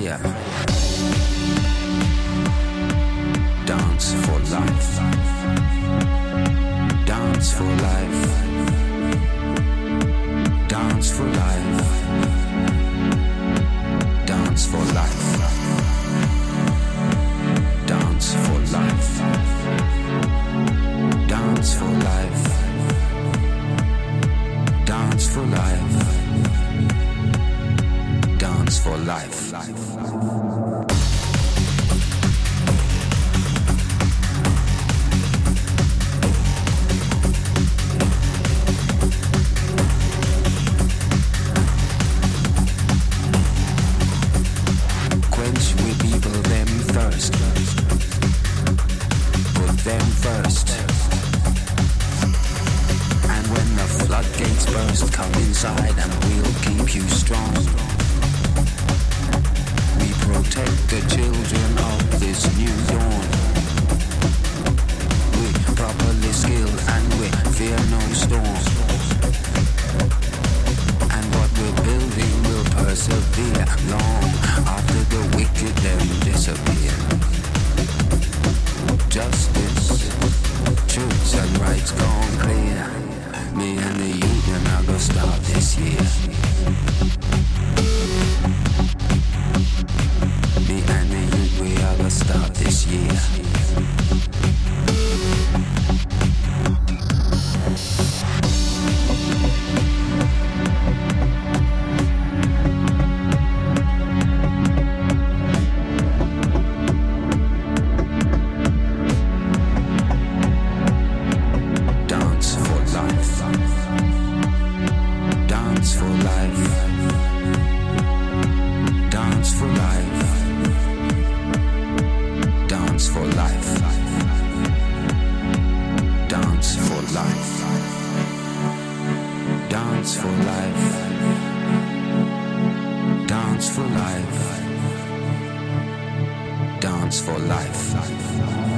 yeah. Dance for life. Dance for life. Dance for life.